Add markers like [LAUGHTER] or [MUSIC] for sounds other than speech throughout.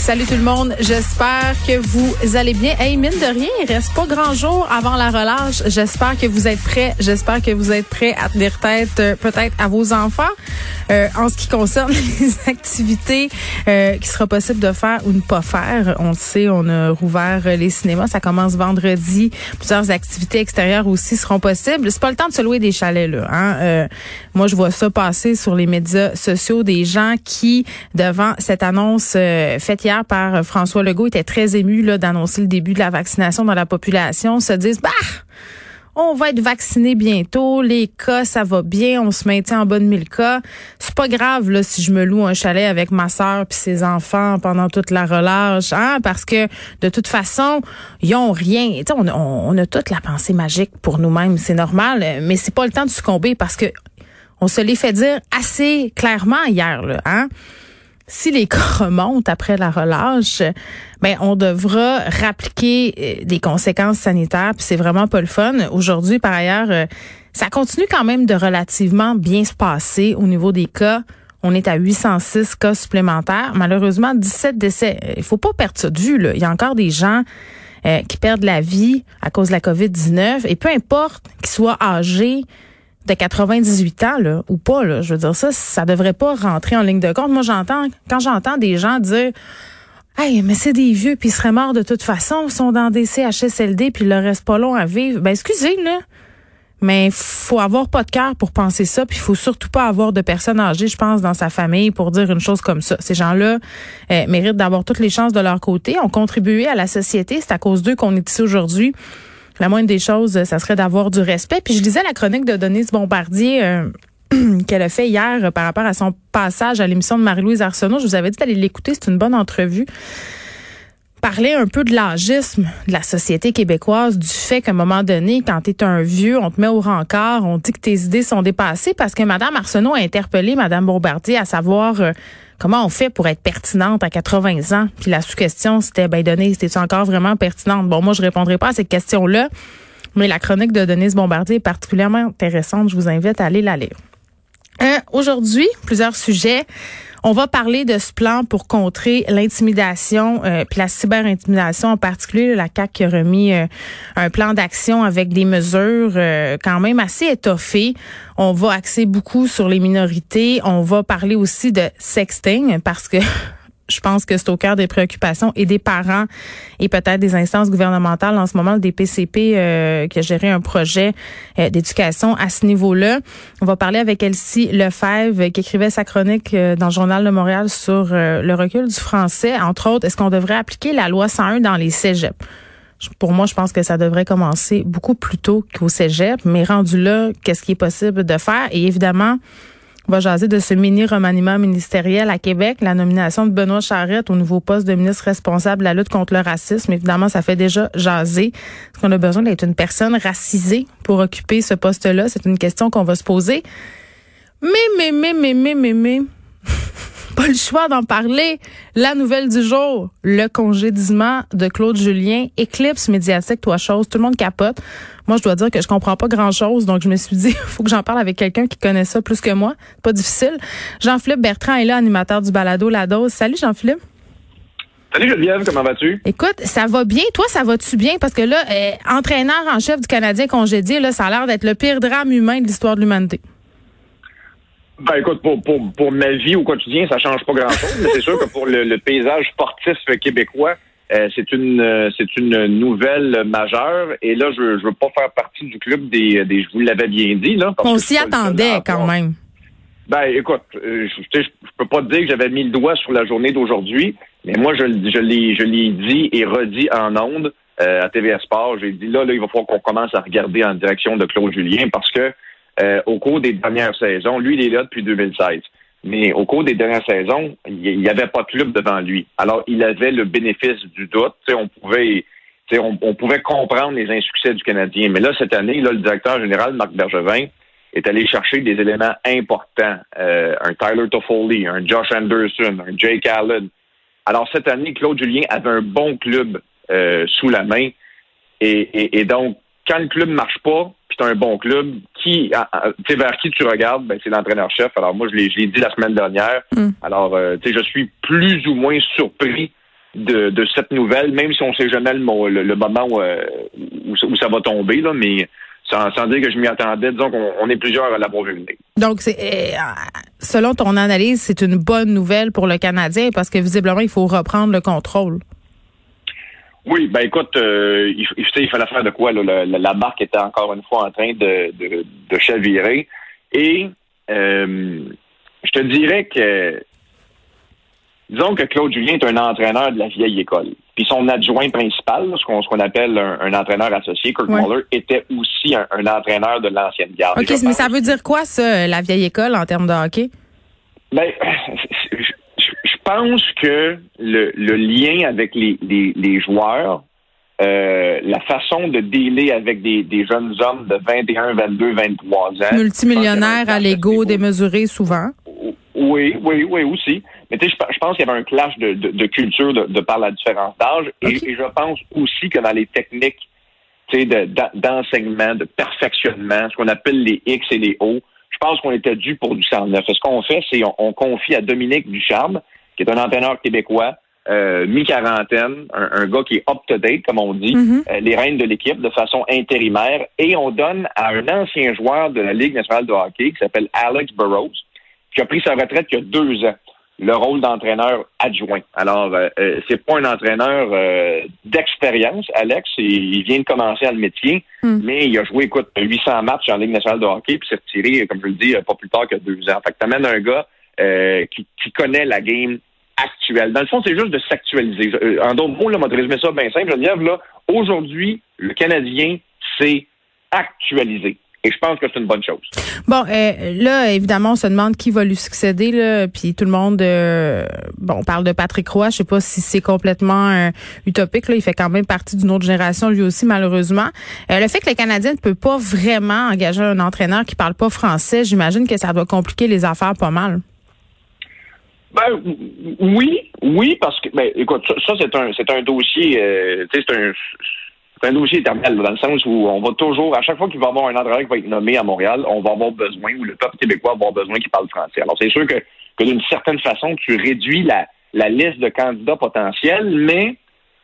Salut tout le monde, j'espère que vous allez bien. Hey, mine de rien, il reste pas grand jour avant la relâche. J'espère que vous êtes prêts. J'espère que vous êtes prêts à tenir tête euh, peut-être à vos enfants. Euh, en ce qui concerne [LAUGHS] les activités euh, qui sera possible de faire ou ne pas faire, on le sait, on a rouvert les cinémas. Ça commence vendredi. Plusieurs activités extérieures aussi seront possibles. C'est pas le temps de se louer des chalets là. Hein? Euh, moi, je vois ça passer sur les médias sociaux des gens qui, devant cette annonce faite hier par François Legault, étaient très émus là d'annoncer le début de la vaccination dans la population, se disent bah on va être vacciné bientôt, les cas, ça va bien, on se maintient en bas de 1000 cas. C'est pas grave là si je me loue un chalet avec ma sœur puis ses enfants pendant toute la relâche, hein, parce que de toute façon, ils ont rien. On, on, on, a toute la pensée magique pour nous-mêmes, c'est normal, mais c'est pas le temps de succomber parce que on se l'est fait dire assez clairement hier, là, hein si les cas [LAUGHS] remontent après la relâche, ben on devra rappliquer euh, des conséquences sanitaires. Puis c'est vraiment pas le fun. Aujourd'hui, par ailleurs, euh, ça continue quand même de relativement bien se passer au niveau des cas. On est à 806 cas supplémentaires. Malheureusement, 17 décès. Il faut pas perdre ça de vue. Là. Il y a encore des gens euh, qui perdent la vie à cause de la COVID-19. Et peu importe qu'ils soient âgés, de 98 ans là ou pas là, je veux dire ça ça devrait pas rentrer en ligne de compte. Moi j'entends quand j'entends des gens dire Hey, mais c'est des vieux puis ils seraient morts de toute façon, ils sont dans des CHSLD puis il leur reste pas long à vivre. Ben excusez là. Mais faut avoir pas de cœur pour penser ça, puis faut surtout pas avoir de personnes âgées, je pense, dans sa famille pour dire une chose comme ça. Ces gens-là euh, méritent d'avoir toutes les chances de leur côté, ont contribué à la société, c'est à cause d'eux qu'on est ici aujourd'hui la moindre des choses, ça serait d'avoir du respect. Puis je lisais la chronique de Denise Bombardier. Euh, [CLEARS THROAT] qu'elle a fait hier euh, par rapport à son passage à l'émission de Marie-Louise Arsenault. Je vous avais dit d'aller l'écouter, c'est une bonne entrevue. Parler un peu de l'agisme de la société québécoise, du fait qu'à un moment donné, quand tu es un vieux, on te met au rencard, on dit que tes idées sont dépassées parce que Mme Arsenault a interpellé Mme Bombardier à savoir euh, comment on fait pour être pertinente à 80 ans? Puis la sous-question, c'était, ben, Denise, c'était encore vraiment pertinente? Bon, moi, je répondrai pas à cette question-là, mais la chronique de Denise Bombardier est particulièrement intéressante. Je vous invite à aller la lire. Euh, Aujourd'hui, plusieurs sujets. On va parler de ce plan pour contrer l'intimidation, euh, puis la cyberintimidation en particulier. La CAC a remis euh, un plan d'action avec des mesures euh, quand même assez étoffées. On va axer beaucoup sur les minorités. On va parler aussi de sexting parce que [LAUGHS] je pense que c'est au cœur des préoccupations et des parents et peut-être des instances gouvernementales en ce moment, des PCP euh, qui a géré un projet euh, d'éducation à ce niveau-là. On va parler avec Elsie Lefebvre qui écrivait sa chronique euh, dans le Journal de Montréal sur le recul du français. Entre autres, est-ce qu'on devrait appliquer la loi 101 dans les cégeps? Pour moi, je pense que ça devrait commencer beaucoup plus tôt qu'au cégep, mais rendu là, qu'est-ce qui est possible de faire? Et évidemment, on va jaser de ce mini-remaniement ministériel à Québec, la nomination de Benoît Charette au nouveau poste de ministre responsable de la lutte contre le racisme. Évidemment, ça fait déjà jaser. Est-ce qu'on a besoin d'être une personne racisée pour occuper ce poste-là? C'est une question qu'on va se poser. Mais, mais, mais, mais, mais, mais, mais pas le choix d'en parler. La nouvelle du jour, le congédiement de Claude Julien, éclipse médiatique, toi chose, tout le monde capote. Moi, je dois dire que je comprends pas grand-chose, donc je me suis dit, il [LAUGHS] faut que j'en parle avec quelqu'un qui connaît ça plus que moi. Pas difficile. Jean-Philippe Bertrand est là, animateur du balado La Dose. Salut Jean-Philippe. Salut Geneviève, comment vas-tu? Écoute, ça va bien. Toi, ça va-tu bien? Parce que là, euh, entraîneur en chef du Canadien congédié, là, ça a l'air d'être le pire drame humain de l'histoire de l'humanité. Ben écoute, pour, pour, pour ma vie au quotidien, ça change pas grand-chose, mais c'est sûr que pour le, paysage sportif québécois, euh, c'est une euh, c'est une nouvelle majeure. Et là, je, je veux pas faire partie du club des, des je vous l'avais bien dit là. On s'y attendait quand même. Ben écoute, euh, je, je, peux pas te dire que j'avais mis le doigt sur la journée d'aujourd'hui, mais moi je, je l'ai je l'ai dit et redit en ondes à TVA Sport. J'ai dit là, là, il va falloir qu'on commence à regarder en direction de Claude Julien parce que euh, au cours des dernières saisons. Lui, il est là depuis 2016. Mais au cours des dernières saisons, il n'y avait pas de club devant lui. Alors, il avait le bénéfice du doute. on pouvait on, pouvait comprendre les insuccès du Canadien. Mais là, cette année, le directeur général, Marc Bergevin, est allé chercher des éléments importants. Euh, un Tyler Toffoli, un Josh Anderson, un Jake Allen. Alors, cette année, Claude Julien avait un bon club euh, sous la main. Et, donc, quand le club marche pas, puis tu un bon club, qui, tu vers qui tu regardes, ben, c'est l'entraîneur-chef. Alors moi, je l'ai, dit la semaine dernière. Mm. Alors, euh, tu sais, je suis plus ou moins surpris de, cette nouvelle, même si on sait jamais le, le, moment euh, où, où, ça va tomber, là, mais sans, dire que je m'y attendais, disons qu'on on est plusieurs à l'avoir vu. Donc, c'est, euh, selon ton analyse, c'est une bonne nouvelle pour le Canadien parce que visiblement, il faut reprendre le contrôle. Oui, ben écoute, euh, il, il, fallait faire de quoi? Là, la, marque était encore une fois en train de, de, chavirer. Et euh, je te dirais que disons que Claude Julien est un entraîneur de la vieille école. Puis son adjoint principal, ce qu'on appelle un, entraîneur associé, Kurt Muller, était aussi un, entraîneur de l'ancienne garde. OK, mais ça veut dire quoi, ça, la vieille école, en termes de hockey? Ben, [CLEARS THROAT] pense que le, lien avec les, les, joueurs, euh, la façon de dealer avec des, des, jeunes hommes de 21, 22, 23 ans. Multimillionnaires à l'ego démesuré souvent. Oui, oui, oui, aussi. Mais tu sais, je, pense qu'il y avait un clash de, de, culture de, par la différence d'âge. Et, je pense aussi que dans les techniques d'enseignement, de, perfectionnement, ce qu'on appelle les X et les O, je pense qu'on était dû pour du 109. Ce qu'on fait, c'est on, confie à Dominique Ducharme, qui est un entraîneur québécois, euh, mi-quarantaine, un, gars qui est up-to-date, comme on dit, mm-hmm. euh, les rênes de l'équipe de façon intérimaire, et on donne à un ancien joueur de la Ligue nationale de hockey qui s'appelle Alex Burrows, qui a pris sa retraite il y a deux ans, le rôle d'entraîneur adjoint. Alors, euh, euh c'est pas un entraîneur euh, d'expérience, Alex. Il, vient de commencer à le métier, hmm. mais il a joué, écoute, 800 matchs en Ligue nationale de hockey, puis s'est retiré, comme je le dis, pas plus tard que deux ans. Fait que t'amènes un gars euh, qui, qui, connaît la game actuelle. Dans le fond, c'est juste de s'actualiser. En d'autres mots, là, on va résumer ça bien simple. Geneviève, là, aujourd'hui, le Canadien s'est actualisé. Et je pense que c'est une bonne chose. Bon, euh, là, évidemment, on se demande qui va lui succéder, là, puis tout le monde, euh, bon, on parle de Patrick Roy, je sais pas si c'est complètement euh, utopique, là, il fait quand même partie d'une autre génération, lui aussi, malheureusement. le fait que les Canadiens ne peut pas vraiment engager un entraîneur qui parle pas français, j'imagine que ça doit compliquer les affaires pas mal. Ben oui, oui, parce que ben écoute, ça, c'est un c'est un dossier, sais, c'est un c'est un dossier éternel, dans le sens où on va toujours, à chaque fois qu'il va y avoir un entraîneur qui va être nommé à Montréal, on va avoir besoin, ou le peuple québécois va avoir besoin qu'il parle français. Alors, c'est sûr que, que d'une certaine façon, tu réduis la, la liste de candidats potentiels, mais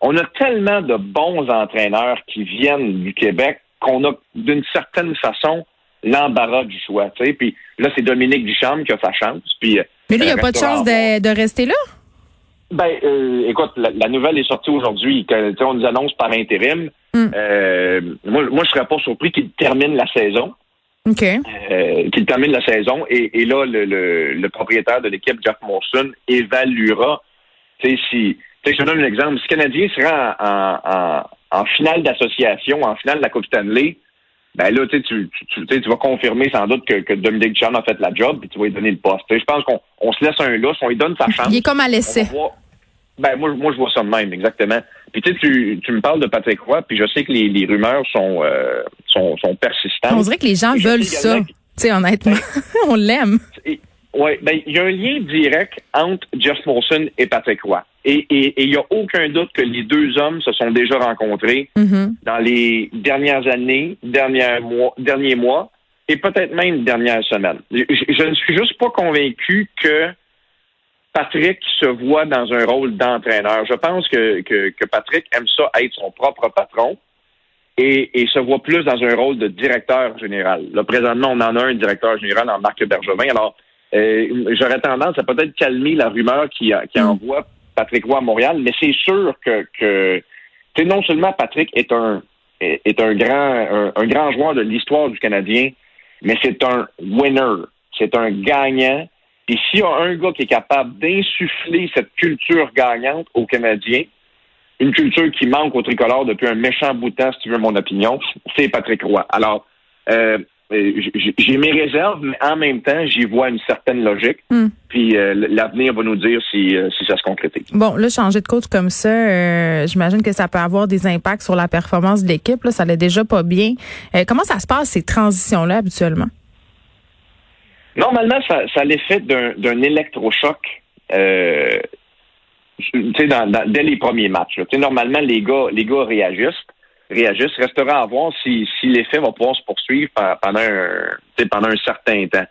on a tellement de bons entraîneurs qui viennent du Québec qu'on a, d'une certaine façon, l'embarras du choix. Tu. Puis là, c'est Dominique Duchamp qui a sa chance. Puis, mais lui, il n'y a pas de chance de, de rester là? Ben, euh, écoute, la, nouvelle est sortie aujourd'hui. On nous annonce par intérim. Hmm. Euh, moi, moi, je serais pas surpris qu'il termine la saison. OK. Euh, qu'il termine la saison. Et, là, le, propriétaire de l'équipe, Jeff Monson, évaluera. Tu sais, si. je te donne un exemple. Si le Canadien sera en, finale d'association, en finale de la Coupe Stanley, ben là, tu, tu, tu, vas confirmer sans doute que, que Dominique Chan a fait la job, puis tu vas lui donner le poste. je pense qu'on se laisse un lousse, on lui donne sa chance. Il est comme à l'essai. Ben, moi, moi, je vois ça de même, exactement. Puis tu sais, tu, me parles de Patrick Roy, puis je sais que les, rumeurs sont, euh, sont, sont persistantes. On dirait que les gens veulent ça. Tu sais, honnêtement, ben, [LAUGHS] on l'aime. Oui, ben il y a un lien direct entre Jeff Molson et Patrick Roy. Et il n'y a aucun doute que les deux hommes se sont déjà rencontrés mm-hmm. dans les dernières années, derniers mois, derniers mois et peut-être même dernières semaines. Je, je ne suis juste pas convaincu que Patrick se voit dans un rôle d'entraîneur. Je pense que, que, Patrick aime ça être son propre patron et, et, se voit plus dans un rôle de directeur général. Là, présentement, on en a un directeur général en Marc Bergevin. Alors, euh, j'aurais tendance à peut-être calmer la rumeur qui, qui mm. envoie Patrick Roy à Montréal, mais c'est sûr que, non seulement Patrick est un grand un joueur de l'histoire du Canadien, mais c'est un winner, c'est un gagnant et s'il y a un gars qui est capable d'insuffler cette culture gagnante aux Canadiens, une culture qui manque au tricolore depuis un méchant bout de temps, si tu veux mon opinion, c'est Patrick Roy. Alors, euh, j'ai mes réserves, mais en même temps, j'y vois une certaine logique. Hmm. Puis euh, l'avenir va nous dire si, euh, si ça se concrétise. Bon, là, changer de coach comme ça, j'imagine que ça peut avoir des impacts sur la performance de l'équipe. Ça l'est déjà pas bien. comment ça se passe, ces transitions-là, habituellement? Normalement, ça, l'effet d'un électrochoc. Euh, dans, dans, dès les premiers matchs. Normalement, les gars, les gars réagissent. Réagissent. Restera à voir si, si l'effet va pouvoir se poursuivre pendant un, pendant un certain temps.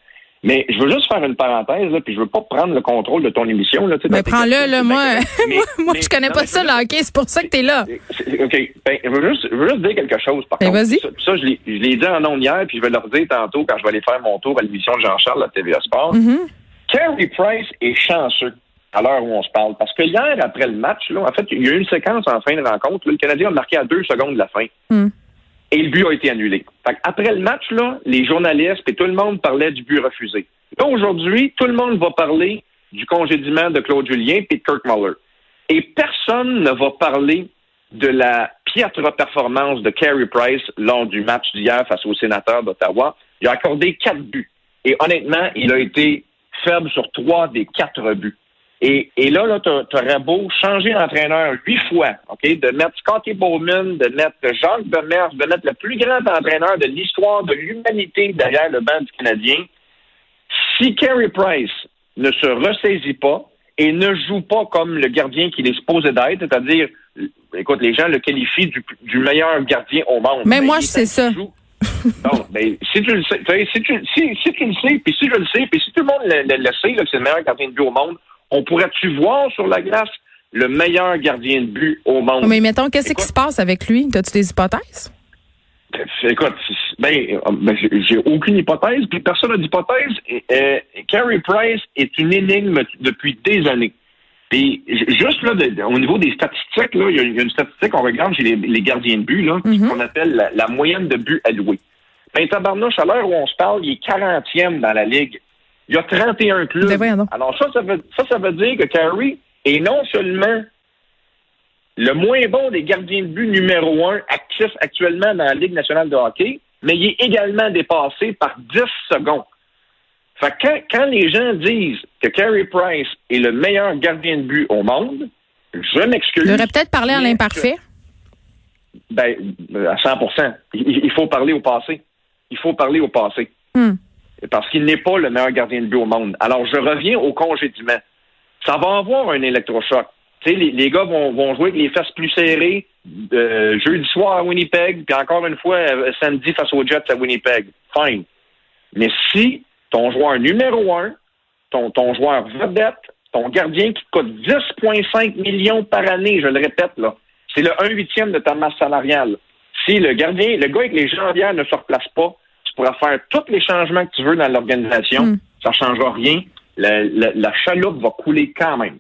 Mais je veux juste faire une parenthèse, là, puis je veux pas prendre le contrôle de ton émission. Là, mais prends-le, là, moi, [LAUGHS] moi, je connais pas ça, le hockey, c'est pour ça que tu es là. OK. Ben, je, veux juste, je veux juste dire quelque chose, par ben, contre. Vas-y. Ça, ça, je l'ai dit en ondes hier, puis je vais le redire tantôt quand je vais aller faire mon tour à l'émission de Jean-Charles à TVA Sport. Mm-hmm. Carey Price est chanceux à l'heure où on se parle. Parce que hier, après le match, là, en fait, il y a eu une séquence en fin de rencontre. le Canadien a marqué à deux secondes de la fin. Mm. Et le but a été annulé. Fait après le match, là, les journalistes et tout le monde parlait du but refusé. Là, aujourd'hui, tout le monde va parler du congédiement de Claude Julien et de Kirk Muller. Et personne ne va parler de la piètre performance de Carey Price lors du match d'hier face aux sénateurs d'Ottawa. Il a accordé quatre buts. Et honnêtement, il a été faible sur trois des quatre buts. Et, et là, là tu aurais beau changer d'entraîneur huit fois, OK, de mettre Scotty Bowman, de mettre Jacques Demers, de mettre le plus grand entraîneur de l'histoire de l'humanité derrière le banc du Canadien. Si Carey Price ne se ressaisit pas et ne joue pas comme le gardien qu'il est supposé d'être, c'est-à-dire, écoute, les gens le qualifient du, du meilleur gardien au monde. Mais moi, je sais ça. [LAUGHS] Non, ben, si tu le sais, si tu, si, si tu le sais, puis si je le sais, puis si tout le monde le, le, le sait, là, que c'est le meilleur gardien de but au monde, on pourrait-tu voir sur la glace le meilleur gardien de but au monde? Mais mettons, qu'est-ce qui se passe avec lui? As-tu des hypothèses? Écoute, ben, ben j'ai aucune hypothèse, puis personne n'a d'hypothèse. Euh, Carey Price est une énigme depuis des années. Puis juste là, au niveau des statistiques, il y, a une statistique, on regarde chez les, gardiens de but, là, mm -hmm. qu'on appelle la, moyenne de buts alloués. Ben, tabarnouche, à l'heure où on se parle, il est 40e dans la Ligue. Il y a 31 clubs. Ben Alors ça, ça veut, ça, ça veut dire que Carey est non seulement le moins bon des gardiens de but numéro un actif actuellement dans la Ligue nationale de hockey, mais il est également dépassé par 10 secondes. Fait que quand, quand les gens disent que Carey Price est le meilleur gardien de but au monde, je m'excuse. Il aurait peut-être parlé à l'imparfait. Ben, à 100 il, il faut parler au passé. Il faut parler au passé. Hmm parce qu'il n'est pas le meilleur gardien de but au monde. Alors, je reviens au congédiement. Ça va avoir un électrochoc. Les, les, gars vont, vont jouer avec les fesses plus serrées euh, jeudi soir à Winnipeg, puis encore une fois euh, samedi face aux Jets à Winnipeg. Fine. Mais si ton joueur numéro un, ton, ton joueur vedette, ton gardien qui coûte 10,5 millions par année, je le répète, là, c'est le 1 huitième de ta masse salariale. Si le gardien, le gars avec les jambières ne se replace pas, tu pourras faire tous les changements que tu veux dans l'organisation. Mm. Ça ne changera rien. La, la, la chaloupe va couler quand même.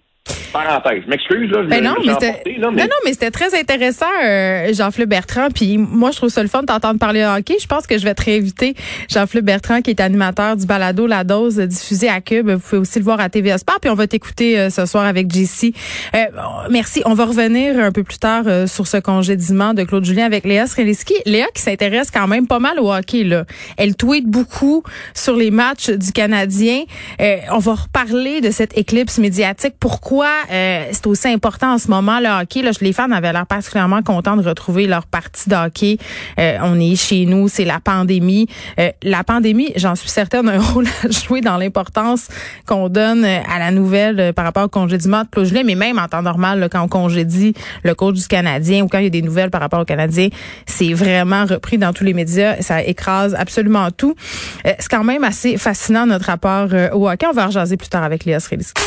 Parenthèse. Je m'excuse, là. Je ben non, mais emporté, là, mais... non, non, mais c'était très intéressant, euh, Jean-Philippe Bertrand. Puis moi, je trouve ça le fun de t'entendre parler de hockey. Je pense que je vais te réinviter, Jean-Philippe Bertrand, qui est animateur du balado La Dose, diffusé à Cube. Vous pouvez aussi le voir à TVA Sport. Puis on va t'écouter euh, ce soir avec JC. Euh, merci. On va revenir un peu plus tard euh, sur ce congédiement de Claude Julien avec Léa Sreliski. Léa qui s'intéresse quand même pas mal au hockey. Là. Elle tweet beaucoup sur les matchs du Canadien. Euh, on va reparler de cette éclipse médiatique. Pourquoi euh, c'est aussi important en ce moment le hockey. Là, les fans avaient l'air particulièrement contents de retrouver leur partie de hockey. Euh, on est chez nous, c'est la pandémie. Euh, la pandémie, j'en suis certaine, a un [LAUGHS] rôle à jouer dans l'importance qu'on donne à la nouvelle par rapport au congédiement de Claude mais même en temps normal, là, quand on congédie le coach du Canadien ou quand il y a des nouvelles par rapport au Canadien, c'est vraiment repris dans tous les médias. Ça écrase absolument tout. c'est quand même assez fascinant notre rapport au hockey. On va en jaser plus tard avec Léa Sreliski.